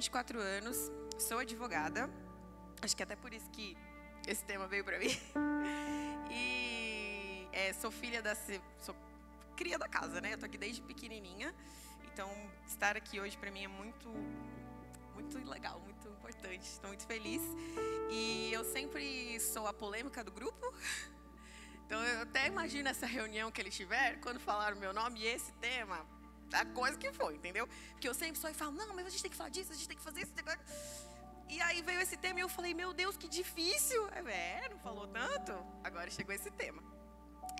24 anos, sou advogada. Acho que até por isso que esse tema veio para mim. E é, sou filha da. Sou cria da casa, né? Eu tô aqui desde pequenininha. Então, estar aqui hoje para mim é muito, muito legal, muito importante. Estou muito feliz. E eu sempre sou a polêmica do grupo. Então, eu até imagino essa reunião que eles tiveram, quando falaram meu nome e esse tema, a coisa que foi, entendeu? Porque eu sempre e falo, não, mas a gente tem que falar disso, a gente tem que fazer isso. E aí veio esse tema e eu falei, meu Deus, que difícil. É, não falou tanto? Agora chegou esse tema.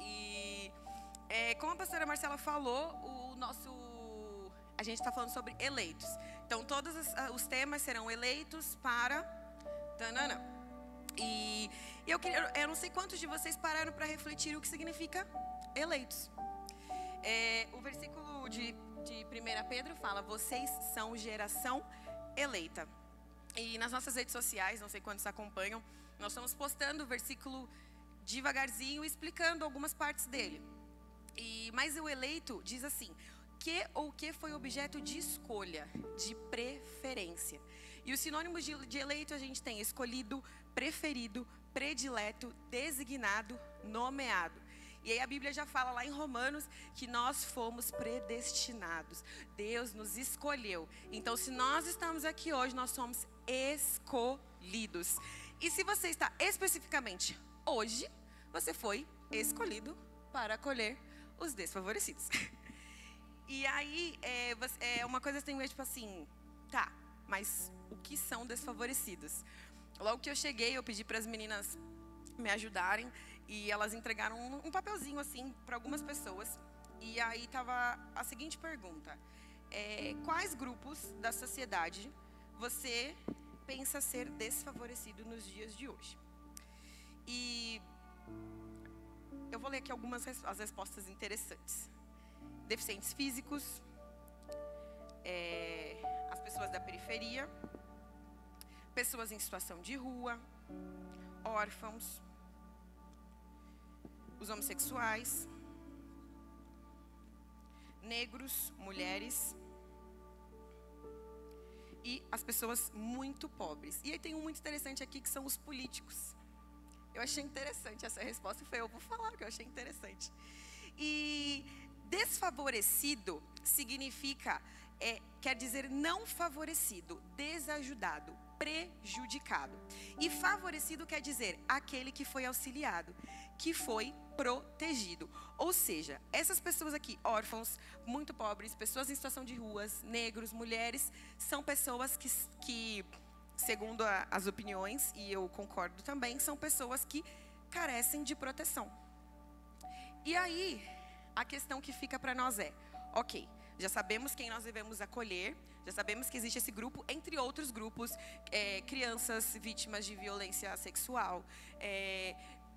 E é, como a pastora Marcela falou, o nosso. A gente está falando sobre eleitos. Então, todos os temas serão eleitos para. Tanana. E eu, queria, eu não sei quantos de vocês pararam para refletir o que significa eleitos. É, o versículo de, de 1 Pedro fala: Vocês são geração eleita. E nas nossas redes sociais, não sei quantos acompanham, nós estamos postando o versículo devagarzinho, explicando algumas partes dele. E mas o eleito diz assim: que ou que foi objeto de escolha, de preferência. E os sinônimos de, de eleito a gente tem escolhido, preferido, predileto, designado, nomeado. E aí a Bíblia já fala lá em Romanos que nós fomos predestinados. Deus nos escolheu. Então, se nós estamos aqui hoje, nós somos escolhidos. E se você está especificamente hoje, você foi escolhido para acolher os desfavorecidos. E aí, é, é uma coisa assim, tipo assim, tá, mas o que são desfavorecidos? Logo que eu cheguei, eu pedi para as meninas me ajudarem e elas entregaram um, um papelzinho assim para algumas pessoas. E aí tava a seguinte pergunta: é, quais grupos da sociedade você pensa ser desfavorecido nos dias de hoje? E eu vou ler aqui algumas as respostas interessantes. Deficientes físicos, é, as pessoas da periferia, pessoas em situação de rua, órfãos, os homossexuais, negros, mulheres e as pessoas muito pobres. E aí tem um muito interessante aqui que são os políticos. Eu achei interessante essa resposta foi eu vou falar que eu achei interessante. E desfavorecido significa é, quer dizer não favorecido, desajudado, prejudicado. E favorecido quer dizer aquele que foi auxiliado, que foi protegido. Ou seja, essas pessoas aqui, órfãos, muito pobres, pessoas em situação de ruas, negros, mulheres, são pessoas que, que segundo a, as opiniões, e eu concordo também, são pessoas que carecem de proteção. E aí, a questão que fica para nós é: ok, já sabemos quem nós devemos acolher, já sabemos que existe esse grupo, entre outros grupos, é, crianças vítimas de violência sexual, é,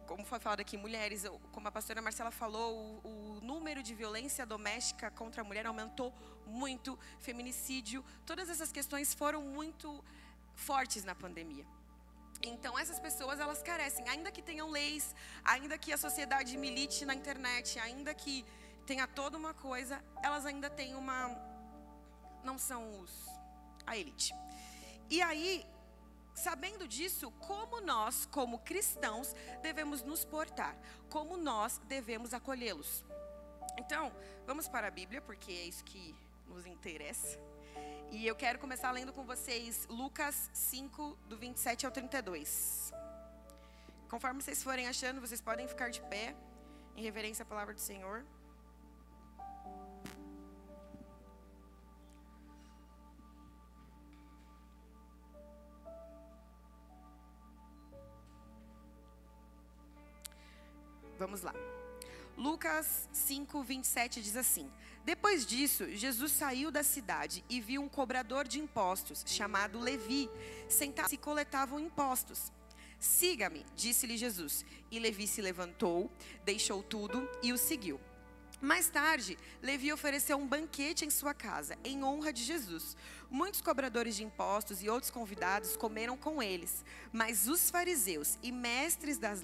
como foi falado aqui, mulheres, como a pastora Marcela falou, o, o, número de violência doméstica contra a mulher aumentou muito, feminicídio, todas essas questões foram muito fortes na pandemia. Então essas pessoas elas carecem, ainda que tenham leis, ainda que a sociedade milite na internet, ainda que tenha toda uma coisa, elas ainda têm uma não são os a elite. E aí Sabendo disso, como nós, como cristãos, devemos nos portar, como nós devemos acolhê-los. Então, vamos para a Bíblia, porque é isso que nos interessa. E eu quero começar lendo com vocês Lucas 5, do 27 ao 32. Conforme vocês forem achando, vocês podem ficar de pé, em reverência à palavra do Senhor. Vamos lá. Lucas 5, 27 diz assim: Depois disso, Jesus saiu da cidade e viu um cobrador de impostos, chamado Levi, sentado e coletavam impostos. Siga-me, disse-lhe Jesus. E Levi se levantou, deixou tudo e o seguiu. Mais tarde, Levi ofereceu um banquete em sua casa, em honra de Jesus. Muitos cobradores de impostos e outros convidados comeram com eles, mas os fariseus e mestres das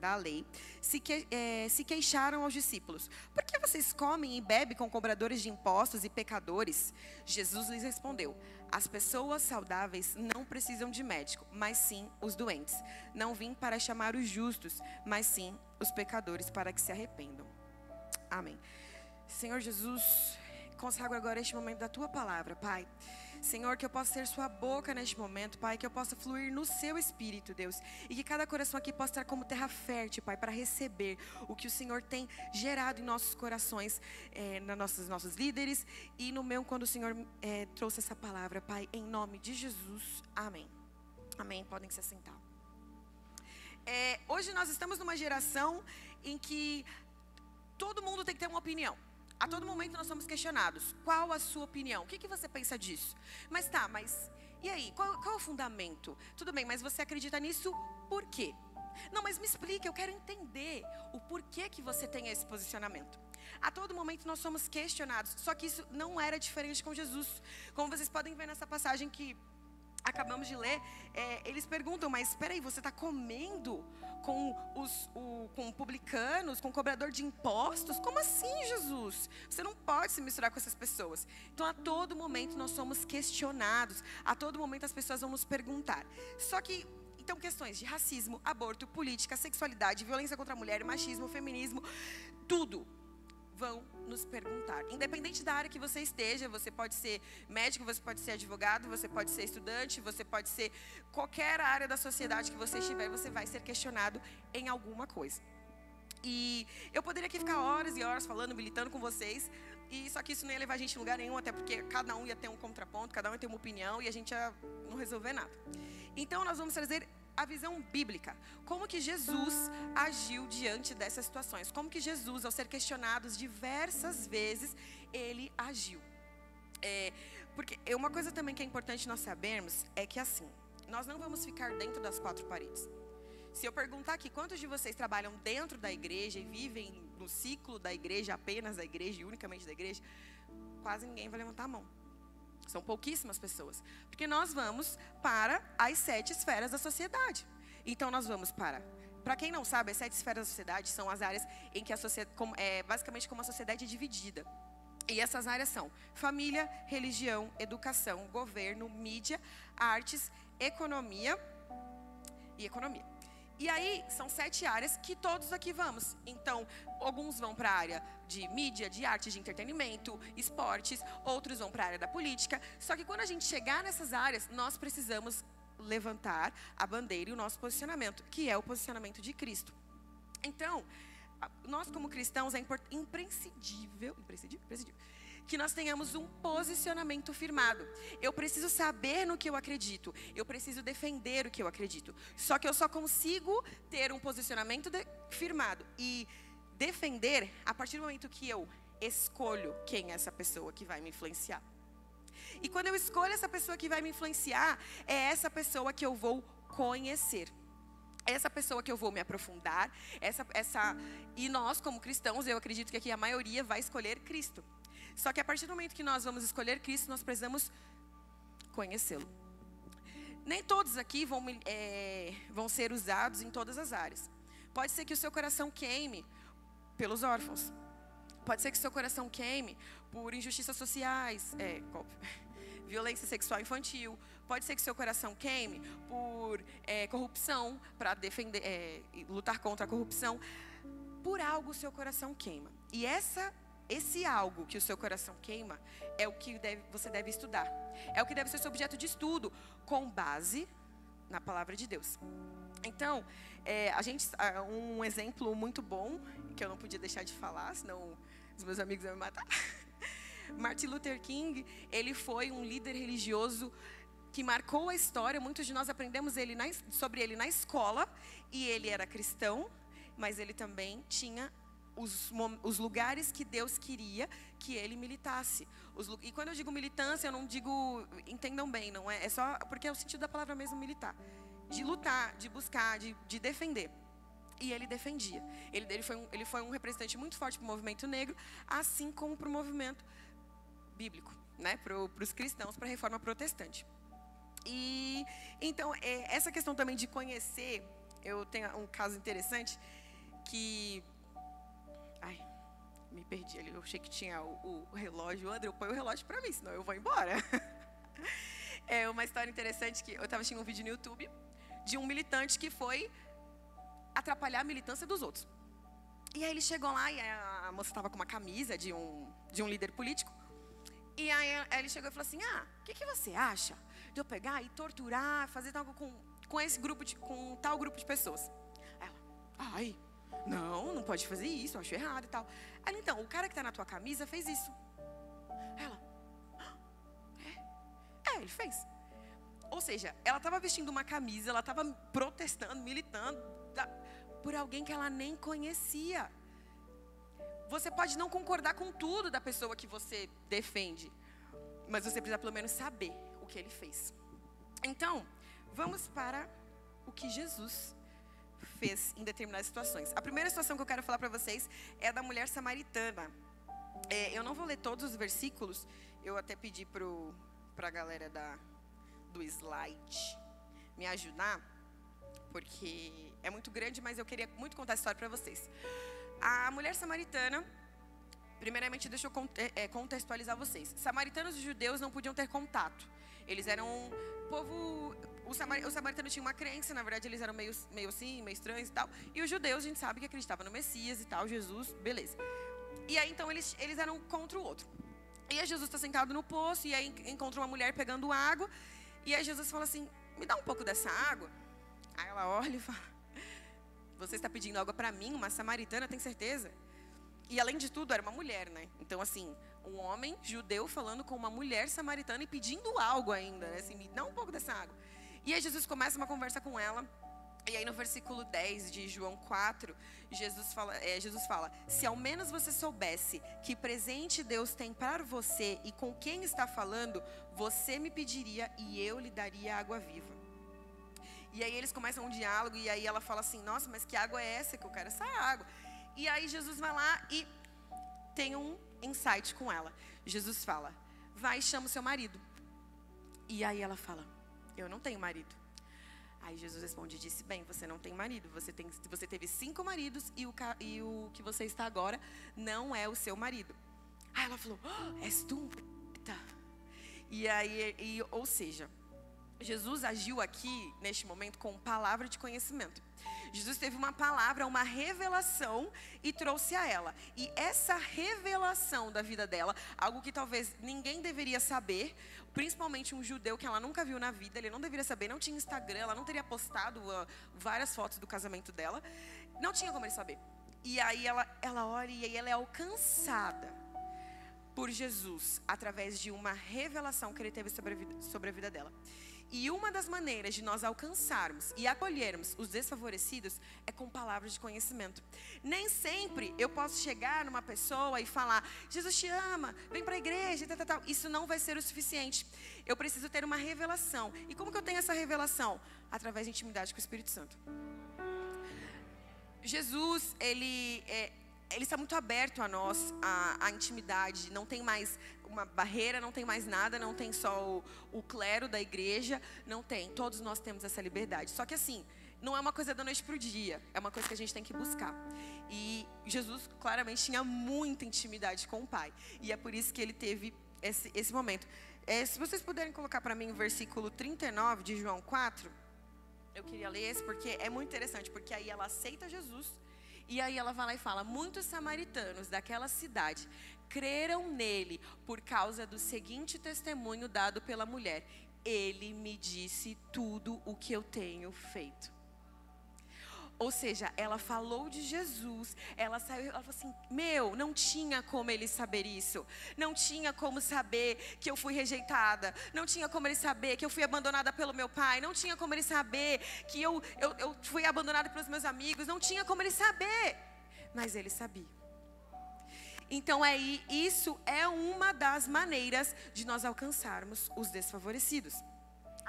da lei se, que, é, se queixaram aos discípulos: Por que vocês comem e bebem com cobradores de impostos e pecadores? Jesus lhes respondeu: As pessoas saudáveis não precisam de médico, mas sim os doentes. Não vim para chamar os justos, mas sim os pecadores para que se arrependam. Amém. Senhor Jesus, consagro agora este momento da tua palavra, Pai. Senhor, que eu possa ser sua boca neste momento, Pai, que eu possa fluir no seu espírito, Deus, e que cada coração aqui possa estar como terra fértil, Pai, para receber o que o Senhor tem gerado em nossos corações, é, nos nossos, nossos líderes e no meu, quando o Senhor é, trouxe essa palavra, Pai, em nome de Jesus. Amém. Amém. Podem se assentar. É, hoje nós estamos numa geração em que todo mundo tem que ter uma opinião. A todo momento nós somos questionados. Qual a sua opinião? O que, que você pensa disso? Mas tá, mas e aí? Qual, qual é o fundamento? Tudo bem, mas você acredita nisso por quê? Não, mas me explique, eu quero entender o porquê que você tem esse posicionamento. A todo momento nós somos questionados, só que isso não era diferente com Jesus. Como vocês podem ver nessa passagem que acabamos de ler, é, eles perguntam, mas espera aí, você está comendo com os o, com publicanos, com cobrador de impostos? Como assim, Jesus? Você não pode se misturar com essas pessoas. Então, a todo momento nós somos questionados, a todo momento as pessoas vão nos perguntar. Só que então, questões de racismo, aborto, política, sexualidade, violência contra a mulher, machismo, feminismo, tudo vão nos perguntar. Independente da área que você esteja, você pode ser médico, você pode ser advogado, você pode ser estudante, você pode ser qualquer área da sociedade que você estiver, você vai ser questionado em alguma coisa. E eu poderia aqui ficar horas e horas falando, militando com vocês, e só que isso não ia levar a gente em lugar nenhum, até porque cada um ia ter um contraponto, cada um ia ter uma opinião e a gente ia não resolver nada. Então nós vamos trazer a visão bíblica. Como que Jesus agiu diante dessas situações? Como que Jesus, ao ser questionado diversas vezes, ele agiu? É, porque uma coisa também que é importante nós sabermos é que assim, nós não vamos ficar dentro das quatro paredes. Se eu perguntar aqui quantos de vocês trabalham dentro da igreja e vivem no ciclo da igreja, apenas da igreja e unicamente da igreja, quase ninguém vai levantar a mão. São pouquíssimas pessoas. Porque nós vamos para as sete esferas da sociedade. Então nós vamos para. Para quem não sabe, as sete esferas da sociedade são as áreas em que a sociedade, é, basicamente como a sociedade é dividida. E essas áreas são família, religião, educação, governo, mídia, artes, economia e economia. E aí, são sete áreas que todos aqui vamos. Então, alguns vão para a área de mídia, de arte, de entretenimento, esportes, outros vão para a área da política. Só que quando a gente chegar nessas áreas, nós precisamos levantar a bandeira e o nosso posicionamento, que é o posicionamento de Cristo. Então, nós como cristãos é imprescindível, imprescindível, imprescindível que nós tenhamos um posicionamento firmado. Eu preciso saber no que eu acredito. Eu preciso defender o que eu acredito. Só que eu só consigo ter um posicionamento de, firmado e defender a partir do momento que eu escolho quem é essa pessoa que vai me influenciar. E quando eu escolho essa pessoa que vai me influenciar, é essa pessoa que eu vou conhecer essa pessoa que eu vou me aprofundar, essa, essa, e nós como cristãos, eu acredito que aqui a maioria vai escolher Cristo. Só que a partir do momento que nós vamos escolher Cristo, nós precisamos conhecê-lo. Nem todos aqui vão, é, vão ser usados em todas as áreas. Pode ser que o seu coração queime pelos órfãos. Pode ser que o seu coração queime por injustiças sociais, é, violência sexual infantil. Pode ser que o seu coração queime por é, corrupção, para defender, é, lutar contra a corrupção. Por algo o seu coração queima. E essa esse algo que o seu coração queima é o que deve, você deve estudar. É o que deve ser seu objeto de estudo, com base na palavra de Deus. Então, é, a gente, um exemplo muito bom, que eu não podia deixar de falar, senão os meus amigos vão me matar. Martin Luther King, ele foi um líder religioso que marcou a história. Muitos de nós aprendemos ele na, sobre ele na escola, e ele era cristão, mas ele também tinha os, os lugares que Deus queria que ele militasse. Os, e quando eu digo militância, eu não digo, entendam bem, não é? É só porque é o sentido da palavra mesmo militar. De lutar, de buscar, de, de defender. E ele defendia. Ele, ele, foi um, ele foi um representante muito forte para o movimento negro, assim como para o movimento bíblico, né? para os cristãos, para a reforma protestante. E então, é, essa questão também de conhecer, eu tenho um caso interessante que me perdi ali. Eu achei que tinha o, o relógio. André, põe o relógio para mim, senão eu vou embora. É uma história interessante que eu estava assistindo um vídeo no YouTube de um militante que foi atrapalhar a militância dos outros. E aí ele chegou lá e a moça estava com uma camisa de um, de um líder político. E aí ele chegou e falou assim: Ah, o que, que você acha de eu pegar e torturar, fazer algo com, com esse grupo, de, com tal grupo de pessoas? Ela, ai, não, não pode fazer isso, eu acho errado e tal. Ela, então, o cara que está na tua camisa fez isso. Ela, é, é, ele fez. Ou seja, ela estava vestindo uma camisa, ela estava protestando, militando por alguém que ela nem conhecia. Você pode não concordar com tudo da pessoa que você defende, mas você precisa pelo menos saber o que ele fez. Então, vamos para o que Jesus fez em determinadas situações. A primeira situação que eu quero falar para vocês é da mulher samaritana. É, eu não vou ler todos os versículos, eu até pedi para a galera da, do slide me ajudar, porque é muito grande, mas eu queria muito contar a história para vocês. A mulher samaritana, primeiramente, deixa eu é, contextualizar vocês. Samaritanos e judeus não podiam ter contato. Eles eram um povo. O, samar, o samaritano tinha uma crença, na verdade, eles eram meio, meio assim, meio estranhos e tal. E os judeus, a gente sabe que acreditavam no Messias e tal, Jesus, beleza. E aí, então, eles, eles eram contra o outro. E aí, Jesus está sentado no poço, e aí encontra uma mulher pegando água. E aí, Jesus fala assim: Me dá um pouco dessa água. Aí ela olha e fala: Você está pedindo água para mim, uma samaritana, tem certeza? E além de tudo, era uma mulher, né? Então, assim, um homem judeu falando com uma mulher samaritana e pedindo algo ainda, né? Assim, me dá um pouco dessa água. E aí Jesus começa uma conversa com ela. E aí no versículo 10 de João 4, Jesus fala, é, Jesus fala: Se ao menos você soubesse que presente Deus tem para você e com quem está falando, você me pediria e eu lhe daria água viva. E aí eles começam um diálogo e aí ela fala assim: Nossa, mas que água é essa que eu quero essa água? E aí Jesus vai lá e tem um insight com ela. Jesus fala: Vai chama o seu marido. E aí ela fala: Eu não tenho marido. Aí Jesus responde e disse: Bem, você não tem marido, você, tem, você teve cinco maridos e o, e o que você está agora não é o seu marido. Aí ela falou: oh, És tu? Tá. E aí, e, ou seja, Jesus agiu aqui, neste momento, com palavra de conhecimento. Jesus teve uma palavra, uma revelação e trouxe a ela. E essa revelação da vida dela, algo que talvez ninguém deveria saber, principalmente um judeu que ela nunca viu na vida, ele não deveria saber, não tinha Instagram, ela não teria postado uh, várias fotos do casamento dela, não tinha como ele saber. E aí ela, ela olha e aí ela é alcançada por Jesus através de uma revelação que ele teve sobre a vida, sobre a vida dela. E uma das maneiras de nós alcançarmos e acolhermos os desfavorecidos é com palavras de conhecimento. Nem sempre eu posso chegar numa pessoa e falar: Jesus te ama, vem para a igreja, tal, tal, tal. Isso não vai ser o suficiente. Eu preciso ter uma revelação. E como que eu tenho essa revelação? Através de intimidade com o Espírito Santo. Jesus, ele, é, ele está muito aberto a nós, a, a intimidade. Não tem mais uma barreira, não tem mais nada, não tem só o, o clero da igreja, não tem. Todos nós temos essa liberdade. Só que assim, não é uma coisa da noite para o dia, é uma coisa que a gente tem que buscar. E Jesus claramente tinha muita intimidade com o Pai. E é por isso que ele teve esse, esse momento. É, se vocês puderem colocar para mim o versículo 39 de João 4, eu queria ler esse porque é muito interessante, porque aí ela aceita Jesus. E aí ela vai lá e fala: Muitos samaritanos daquela cidade creram nele por causa do seguinte testemunho dado pela mulher: Ele me disse tudo o que eu tenho feito. Ou seja, ela falou de Jesus, ela saiu, ela falou assim: Meu, não tinha como ele saber isso, não tinha como saber que eu fui rejeitada, não tinha como ele saber que eu fui abandonada pelo meu pai, não tinha como ele saber que eu, eu, eu fui abandonada pelos meus amigos, não tinha como ele saber, mas ele sabia. Então, é, isso é uma das maneiras de nós alcançarmos os desfavorecidos.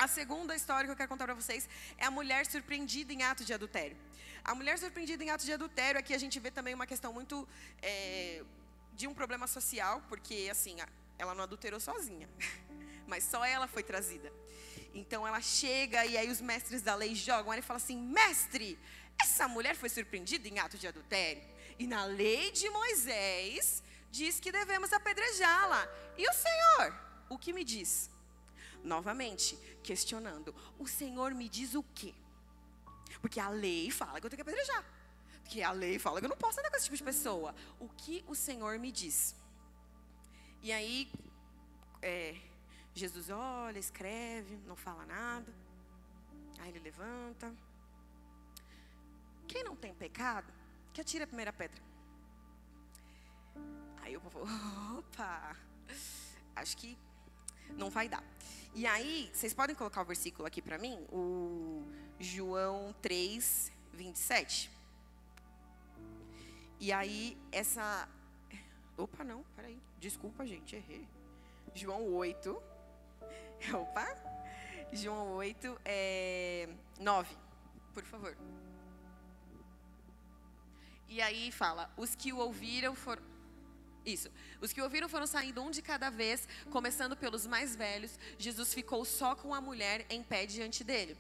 A segunda história que eu quero contar para vocês é a mulher surpreendida em ato de adultério. A mulher surpreendida em ato de adultério, aqui a gente vê também uma questão muito é, de um problema social, porque assim, ela não adulterou sozinha, mas só ela foi trazida. Então ela chega e aí os mestres da lei jogam ela e falam assim: mestre, essa mulher foi surpreendida em ato de adultério. E na lei de Moisés diz que devemos apedrejá-la. E o Senhor, o que me diz? Novamente, questionando: O Senhor me diz o quê? Porque a lei fala que eu tenho que apedrejar. Porque a lei fala que eu não posso andar com esse tipo de pessoa. O que o Senhor me diz? E aí, é, Jesus olha, escreve, não fala nada. Aí ele levanta. Quem não tem pecado, que atire a primeira pedra. Aí o povo, opa, acho que não vai dar. E aí, vocês podem colocar o versículo aqui para mim? O João 3, 27. E aí, essa. Opa, não, peraí. Desculpa, gente, errei. João 8. Opa. João 8, é... 9, por favor. E aí fala: os que o ouviram foram. Isso. Os que ouviram foram saindo um de cada vez, começando pelos mais velhos. Jesus ficou só com a mulher em pé diante dele.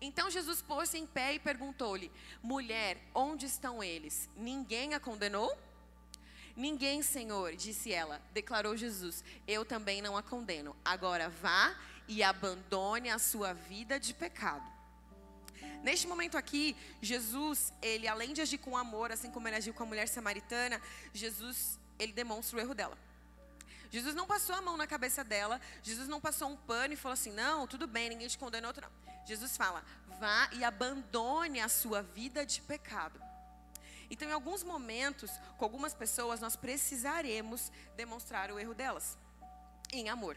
Então Jesus pôs-se em pé e perguntou-lhe: Mulher, onde estão eles? Ninguém a condenou? Ninguém, Senhor, disse ela. Declarou Jesus: Eu também não a condeno. Agora vá e abandone a sua vida de pecado. Neste momento aqui, Jesus, ele além de agir com amor, assim como ele agiu com a mulher samaritana, Jesus, ele demonstra o erro dela. Jesus não passou a mão na cabeça dela, Jesus não passou um pano e falou assim: "Não, tudo bem, ninguém te condenou". Não. Jesus fala: "Vá e abandone a sua vida de pecado". Então, em alguns momentos, com algumas pessoas, nós precisaremos demonstrar o erro delas em amor.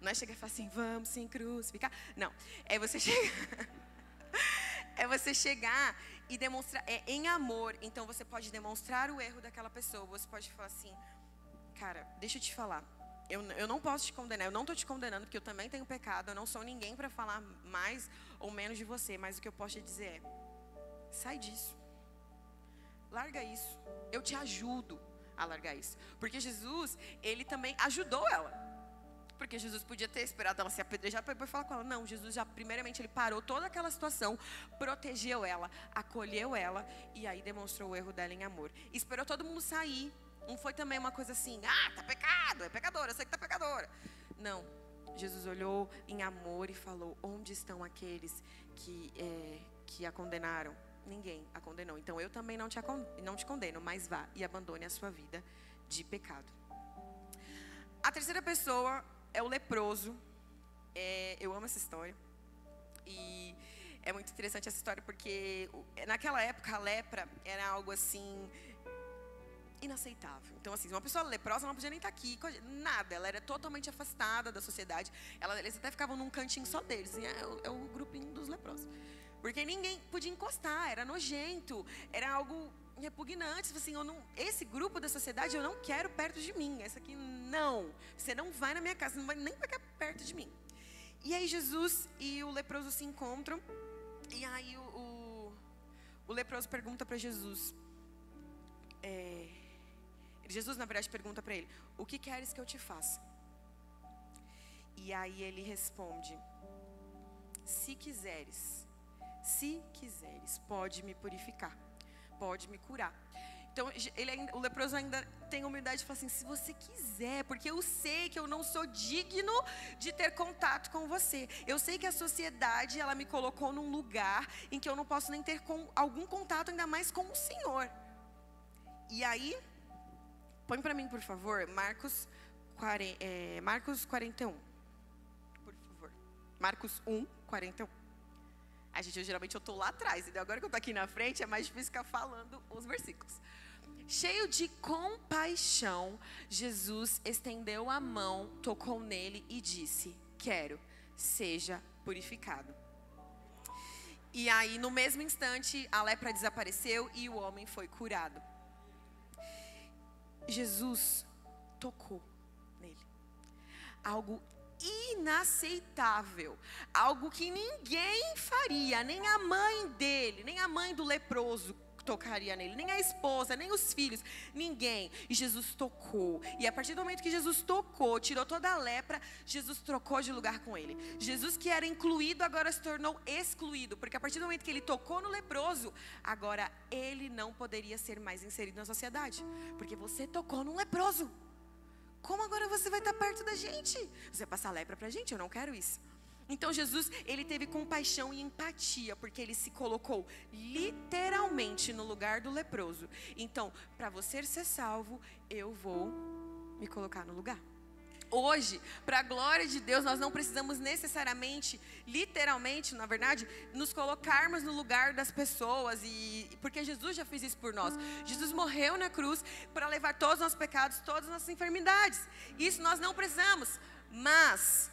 Não é chegar e falar assim, vamos se crucificar. Não. É você chegar. é você chegar e demonstrar. É em amor. Então você pode demonstrar o erro daquela pessoa. Você pode falar assim, cara, deixa eu te falar. Eu, eu não posso te condenar, eu não estou te condenando, porque eu também tenho pecado, eu não sou ninguém para falar mais ou menos de você, mas o que eu posso te dizer é: sai disso, larga isso, eu te ajudo a largar isso, porque Jesus, ele também ajudou ela. Porque Jesus podia ter esperado ela se apedrejar para depois falar com ela. Não, Jesus já, primeiramente, ele parou toda aquela situação, protegeu ela, acolheu ela e aí demonstrou o erro dela em amor. Esperou todo mundo sair. Não foi também uma coisa assim, ah, tá pecado, é pecadora, eu sei que tá pecadora. Não. Jesus olhou em amor e falou: Onde estão aqueles que, é, que a condenaram? Ninguém a condenou. Então eu também não te, não te condeno, mas vá e abandone a sua vida de pecado. A terceira pessoa é o leproso. É, eu amo essa história. E é muito interessante essa história porque naquela época a lepra era algo assim inaceitável. Então, assim, uma pessoa leprosa não podia nem estar tá aqui, nada. Ela era totalmente afastada da sociedade. Ela, eles até ficavam num cantinho só deles. Assim, é, o, é o grupinho dos leprosos. Porque ninguém podia encostar, era nojento, era algo repugnante. Assim, eu não, esse grupo da sociedade eu não quero perto de mim. Essa aqui não. Você não vai na minha casa, não vai nem ficar perto de mim. E aí Jesus e o leproso se encontram. E aí o, o, o leproso pergunta para Jesus. É, Jesus, na verdade, pergunta para ele: O que queres que eu te faça? E aí ele responde: Se quiseres, se quiseres, pode me purificar pode me curar. Então, ele o leproso ainda tem humildade de falar assim: se você quiser, porque eu sei que eu não sou digno de ter contato com você. Eu sei que a sociedade ela me colocou num lugar em que eu não posso nem ter com, algum contato, ainda mais com o Senhor. E aí, põe para mim, por favor, Marcos, é, Marcos 41. Por favor. Marcos 1, 41. A gente, eu, geralmente eu estou lá atrás, e agora que eu estou aqui na frente é mais difícil ficar falando os versículos. Cheio de compaixão, Jesus estendeu a mão, tocou nele e disse: Quero, seja purificado. E aí, no mesmo instante, a lepra desapareceu e o homem foi curado. Jesus tocou nele. Algo inaceitável, algo que ninguém faria, nem a mãe dele, nem a mãe do leproso tocaria nele, nem a esposa, nem os filhos, ninguém. E Jesus tocou. E a partir do momento que Jesus tocou, tirou toda a lepra, Jesus trocou de lugar com ele. Jesus que era incluído agora se tornou excluído, porque a partir do momento que ele tocou no leproso, agora ele não poderia ser mais inserido na sociedade, porque você tocou num leproso. Como agora você vai estar perto da gente? Você vai passar lepra pra gente? Eu não quero isso. Então Jesus, ele teve compaixão e empatia, porque ele se colocou literalmente no lugar do leproso. Então, para você ser salvo, eu vou me colocar no lugar. Hoje, para a glória de Deus, nós não precisamos necessariamente, literalmente, na verdade, nos colocarmos no lugar das pessoas e porque Jesus já fez isso por nós. Jesus morreu na cruz para levar todos os nossos pecados, todas as nossas enfermidades. Isso nós não precisamos, mas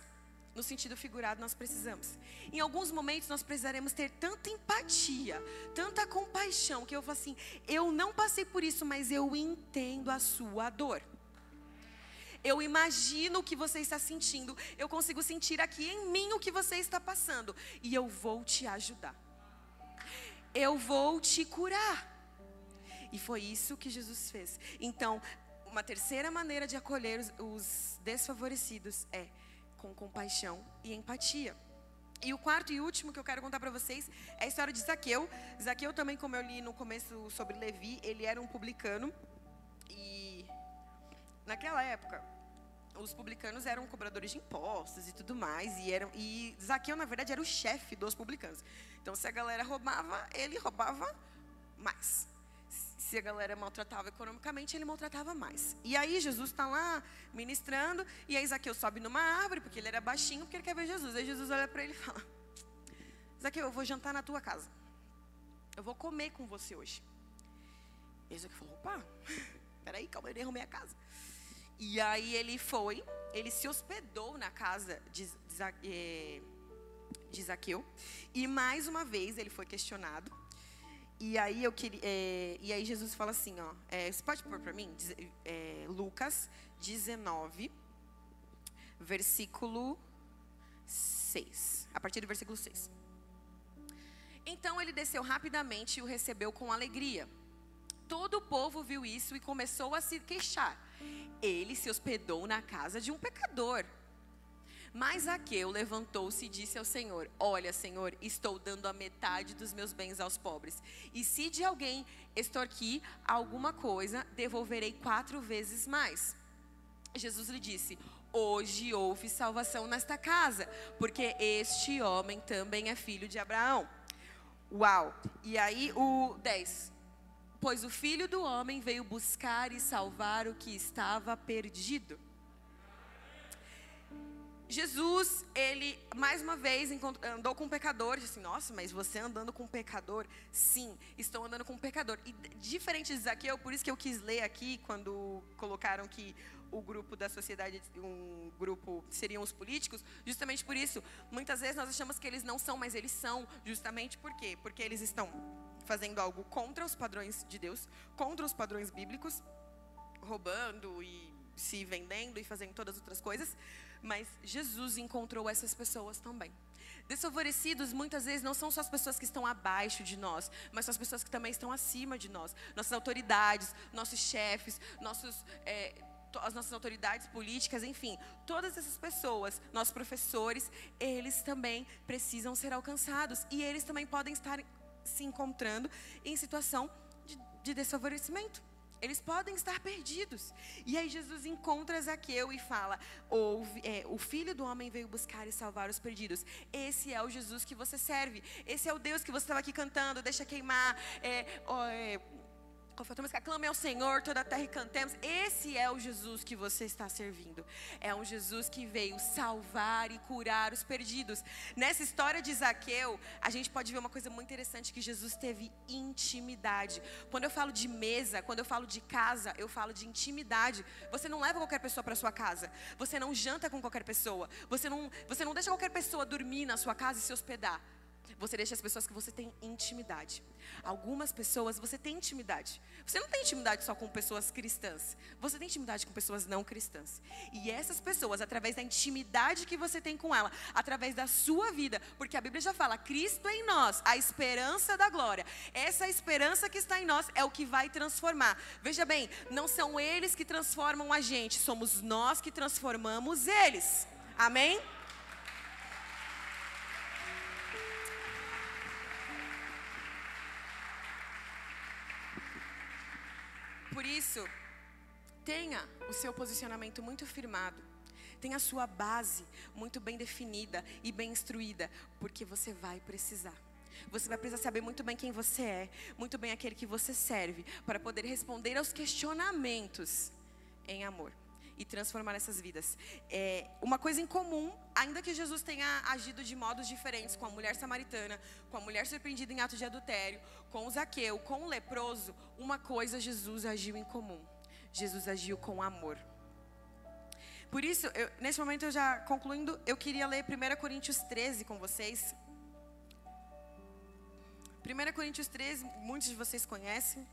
no sentido figurado nós precisamos. Em alguns momentos nós precisaremos ter tanta empatia, tanta compaixão que eu falo assim: eu não passei por isso, mas eu entendo a sua dor. Eu imagino o que você está sentindo. Eu consigo sentir aqui em mim o que você está passando. E eu vou te ajudar. Eu vou te curar. E foi isso que Jesus fez. Então, uma terceira maneira de acolher os, os desfavorecidos é com compaixão e empatia. E o quarto e último que eu quero contar para vocês é a história de Zaqueu. Zaqueu também, como eu li no começo sobre Levi, ele era um publicano. E naquela época, os publicanos eram cobradores de impostos e tudo mais, e, eram, e Zaqueu, na verdade, era o chefe dos publicanos. Então, se a galera roubava, ele roubava mais. Se a galera maltratava economicamente, ele maltratava mais. E aí, Jesus está lá ministrando, e aí Zaqueu sobe numa árvore, porque ele era baixinho, porque ele quer ver Jesus. Aí Jesus olha para ele e fala: Zaqueu, eu vou jantar na tua casa. Eu vou comer com você hoje. E Zaqueu falou: opa, peraí, calma, eu nem arrumei a casa. E aí ele foi, ele se hospedou na casa de, de, eh, de Zaqueu. E mais uma vez ele foi questionado. E aí eu queria, é, e aí Jesus fala assim, ó, é, você pode pôr para mim, é, Lucas 19, versículo 6, a partir do versículo 6. Então ele desceu rapidamente e o recebeu com alegria. Todo o povo viu isso e começou a se queixar ele se hospedou na casa de um pecador. Mas Zaqueu levantou-se e disse ao Senhor: Olha, Senhor, estou dando a metade dos meus bens aos pobres. E se de alguém extorquir alguma coisa, devolverei quatro vezes mais. Jesus lhe disse: Hoje houve salvação nesta casa, porque este homem também é filho de Abraão. Uau! E aí o 10. Pois o filho do homem veio buscar e salvar o que estava perdido. Jesus, ele mais uma vez andou com um pecador, disse: Nossa, mas você andando com pecador? Sim, estou andando com pecador. E diferente de Zaqueu, por isso que eu quis ler aqui, quando colocaram que o grupo da sociedade, um grupo seriam os políticos, justamente por isso. Muitas vezes nós achamos que eles não são, mas eles são, justamente por quê? Porque eles estão fazendo algo contra os padrões de Deus, contra os padrões bíblicos, roubando e se vendendo e fazendo todas as outras coisas, mas Jesus encontrou essas pessoas também. Desfavorecidos muitas vezes não são só as pessoas que estão abaixo de nós, mas são as pessoas que também estão acima de nós. Nossas autoridades, nossos chefes, nossos, é, as nossas autoridades políticas, enfim, todas essas pessoas, nossos professores, eles também precisam ser alcançados e eles também podem estar se encontrando em situação de, de desfavorecimento. Eles podem estar perdidos. E aí Jesus encontra Zaqueu e fala: é, O filho do homem veio buscar e salvar os perdidos. Esse é o Jesus que você serve. Esse é o Deus que você estava aqui cantando. Deixa queimar. É, é, Confortamos que aclame ao Senhor, toda a terra e cantemos. Esse é o Jesus que você está servindo. É um Jesus que veio salvar e curar os perdidos. Nessa história de Zaqueu, a gente pode ver uma coisa muito interessante que Jesus teve intimidade. Quando eu falo de mesa, quando eu falo de casa, eu falo de intimidade. Você não leva qualquer pessoa para sua casa. Você não janta com qualquer pessoa. Você não, você não deixa qualquer pessoa dormir na sua casa e se hospedar. Você deixa as pessoas que você tem intimidade. Algumas pessoas você tem intimidade. Você não tem intimidade só com pessoas cristãs. Você tem intimidade com pessoas não cristãs. E essas pessoas, através da intimidade que você tem com ela, através da sua vida, porque a Bíblia já fala: Cristo em nós, a esperança da glória. Essa esperança que está em nós é o que vai transformar. Veja bem, não são eles que transformam a gente, somos nós que transformamos eles. Amém? Por isso, tenha o seu posicionamento muito firmado. Tenha a sua base muito bem definida e bem instruída, porque você vai precisar. Você vai precisar saber muito bem quem você é, muito bem aquele que você serve, para poder responder aos questionamentos em amor e transformar essas vidas. É uma coisa em comum, ainda que Jesus tenha agido de modos diferentes com a mulher samaritana, com a mulher surpreendida em ato de adultério, com o Zaqueu, com o leproso, uma coisa Jesus agiu em comum. Jesus agiu com amor. Por isso, eu, nesse momento eu já concluindo, eu queria ler 1 Coríntios 13 com vocês. 1 Coríntios 13, muitos de vocês conhecem.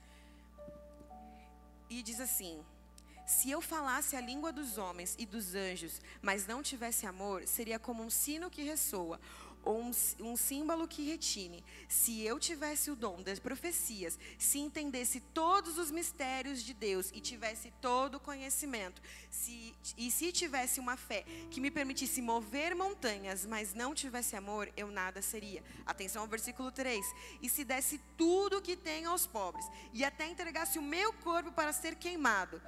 E diz assim: se eu falasse a língua dos homens e dos anjos, mas não tivesse amor, seria como um sino que ressoa, ou um, um símbolo que retine. Se eu tivesse o dom das profecias, se entendesse todos os mistérios de Deus e tivesse todo o conhecimento, se, e se tivesse uma fé que me permitisse mover montanhas, mas não tivesse amor, eu nada seria. Atenção ao versículo 3. E se desse tudo o que tenho aos pobres, e até entregasse o meu corpo para ser queimado,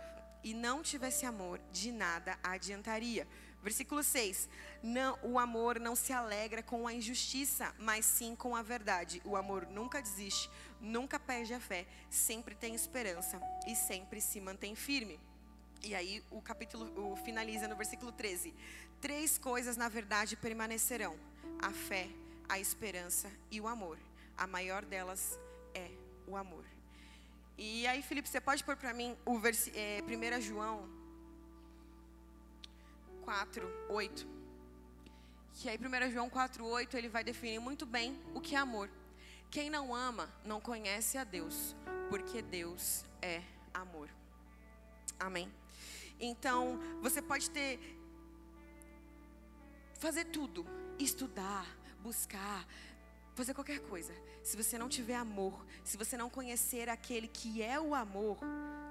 e não tivesse amor, de nada adiantaria. Versículo 6. Não, o amor não se alegra com a injustiça, mas sim com a verdade. O amor nunca desiste, nunca perde a fé, sempre tem esperança e sempre se mantém firme. E aí o capítulo o, finaliza no versículo 13. Três coisas na verdade permanecerão: a fé, a esperança e o amor. A maior delas é o amor. E aí, Felipe, você pode pôr para mim o vers... é, 1 João 4, 8. Que aí, 1 João 4, 8, ele vai definir muito bem o que é amor. Quem não ama não conhece a Deus, porque Deus é amor. Amém? Então, você pode ter. Fazer tudo, estudar, buscar, fazer qualquer coisa. Se você não tiver amor, se você não conhecer aquele que é o amor,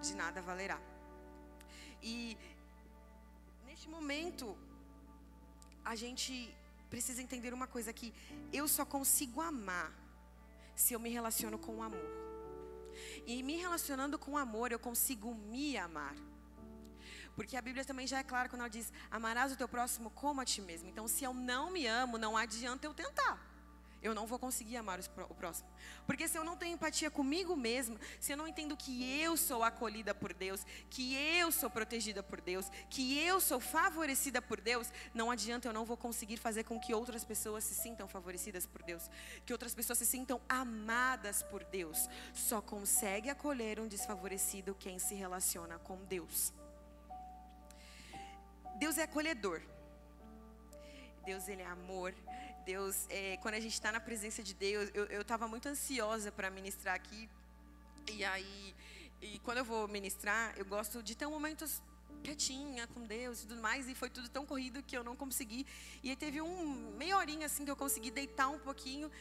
de nada valerá. E neste momento, a gente precisa entender uma coisa que eu só consigo amar se eu me relaciono com o amor. E me relacionando com o amor, eu consigo me amar. Porque a Bíblia também já é clara quando ela diz: Amarás o teu próximo como a ti mesmo. Então, se eu não me amo, não adianta eu tentar eu não vou conseguir amar o próximo. Porque se eu não tenho empatia comigo mesma, se eu não entendo que eu sou acolhida por Deus, que eu sou protegida por Deus, que eu sou favorecida por Deus, não adianta, eu não vou conseguir fazer com que outras pessoas se sintam favorecidas por Deus, que outras pessoas se sintam amadas por Deus. Só consegue acolher um desfavorecido quem se relaciona com Deus. Deus é acolhedor. Deus ele é amor, Deus, é, quando a gente está na presença de Deus, eu estava muito ansiosa para ministrar aqui. E aí, e quando eu vou ministrar, eu gosto de ter momentos quietinha com Deus e tudo mais, e foi tudo tão corrido que eu não consegui. E aí teve um meia horinha assim que eu consegui deitar um pouquinho,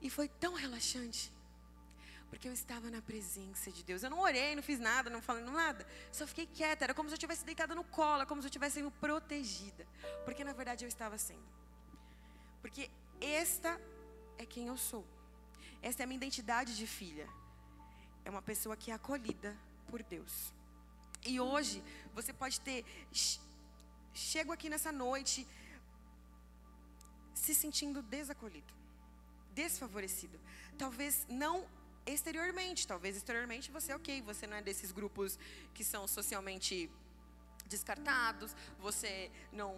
e foi tão relaxante. Porque eu estava na presença de Deus. Eu não orei, não fiz nada, não falei nada. Só fiquei quieta. Era como se eu tivesse deitada no colo, como se eu estivesse sendo protegida. Porque na verdade eu estava sendo. Porque esta é quem eu sou. Esta é a minha identidade de filha. É uma pessoa que é acolhida por Deus. E hoje você pode ter chego aqui nessa noite se sentindo desacolhido, desfavorecido. Talvez não exteriormente, talvez exteriormente você é ok, você não é desses grupos que são socialmente descartados, você não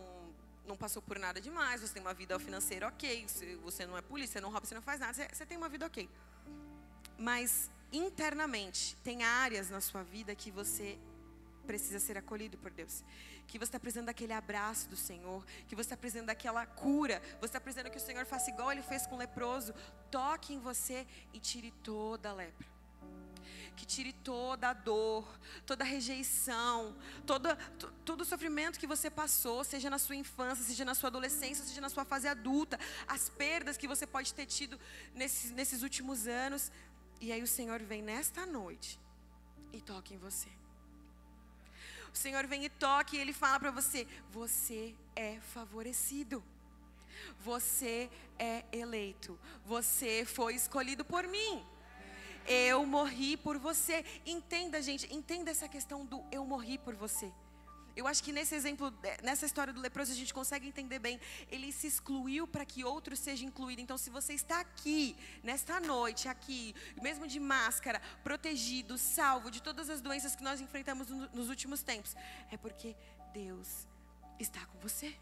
não passou por nada demais, você tem uma vida financeira ok, você não é polícia, não rouba, você não faz nada, você, você tem uma vida ok. Mas internamente, tem áreas na sua vida que você precisa ser acolhido por Deus. Que você está precisando daquele abraço do Senhor, que você está precisando daquela cura, você está precisando que o Senhor faça igual ele fez com o leproso, toque em você e tire toda a lepra que tire toda a dor, toda a rejeição, toda, todo o sofrimento que você passou, seja na sua infância, seja na sua adolescência, seja na sua fase adulta, as perdas que você pode ter tido nesses, nesses últimos anos. E aí o Senhor vem nesta noite e toca em você. O Senhor vem e toca e Ele fala para você: você é favorecido. Você é eleito. Você foi escolhido por mim eu morri por você. Entenda, gente, entenda essa questão do eu morri por você. Eu acho que nesse exemplo, nessa história do leproso, a gente consegue entender bem. Ele se excluiu para que outros sejam incluídos. Então, se você está aqui, nesta noite, aqui, mesmo de máscara, protegido, salvo de todas as doenças que nós enfrentamos nos últimos tempos, é porque Deus está com você.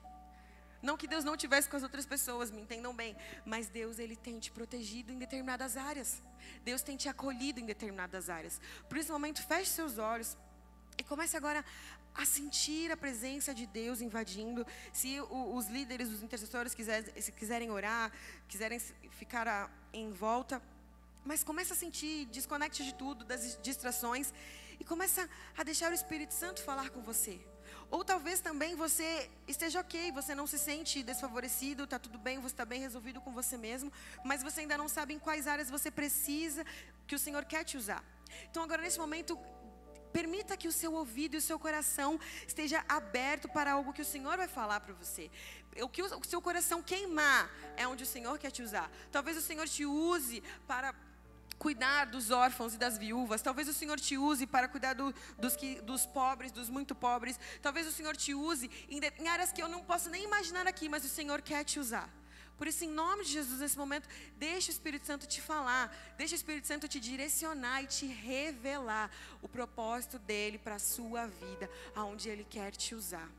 Não que Deus não tivesse com as outras pessoas, me entendam bem, mas Deus ele tem te protegido em determinadas áreas. Deus tem te acolhido em determinadas áreas. Por esse momento, feche seus olhos e comece agora a sentir a presença de Deus invadindo. Se o, os líderes, os intercessores quiserem, se quiserem orar, quiserem ficar a, em volta, mas comece a sentir, desconecte de tudo, das distrações e começa a deixar o Espírito Santo falar com você. Ou talvez também você esteja ok, você não se sente desfavorecido, está tudo bem, você está bem resolvido com você mesmo, mas você ainda não sabe em quais áreas você precisa que o Senhor quer te usar. Então agora nesse momento Permita que o seu ouvido e o seu coração esteja aberto para algo que o Senhor vai falar para você. O que o seu coração queimar é onde o Senhor quer te usar. Talvez o Senhor te use para cuidar dos órfãos e das viúvas. Talvez o Senhor te use para cuidar do, dos, que, dos pobres, dos muito pobres. Talvez o Senhor te use em, em áreas que eu não posso nem imaginar aqui, mas o Senhor quer te usar. Por isso, em nome de Jesus, nesse momento, deixa o Espírito Santo te falar, deixa o Espírito Santo te direcionar e te revelar o propósito dele para a sua vida, aonde ele quer te usar.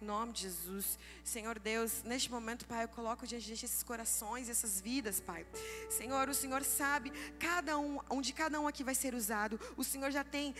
Em nome de Jesus. Senhor Deus, neste momento, Pai, eu coloco diante de esses corações essas vidas, Pai. Senhor, o Senhor sabe cada um, onde cada um aqui vai ser usado. O Senhor já tem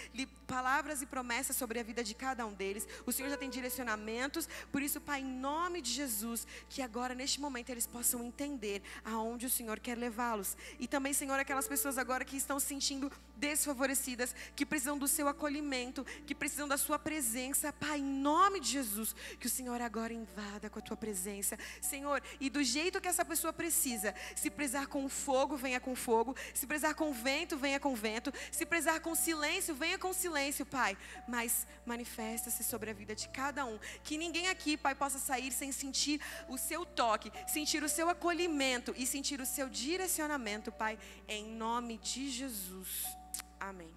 palavras e promessas sobre a vida de cada um deles. O Senhor já tem direcionamentos. Por isso, Pai, em nome de Jesus, que agora, neste momento, eles possam entender aonde o Senhor quer levá-los. E também, Senhor, aquelas pessoas agora que estão se sentindo desfavorecidas, que precisam do seu acolhimento, que precisam da sua presença. Pai, em nome de Jesus, que o Senhor agora invada com a tua presença. Senhor, e do jeito que essa pessoa precisa, se precisar com fogo, venha com fogo. Se precisar com vento, venha com vento. Se precisar com silêncio, venha com silêncio, Pai. Mas manifesta-se sobre a vida de cada um. Que ninguém aqui, Pai, possa sair sem sentir o seu toque, sentir o seu acolhimento e sentir o seu direcionamento, Pai, em nome de Jesus. Amém.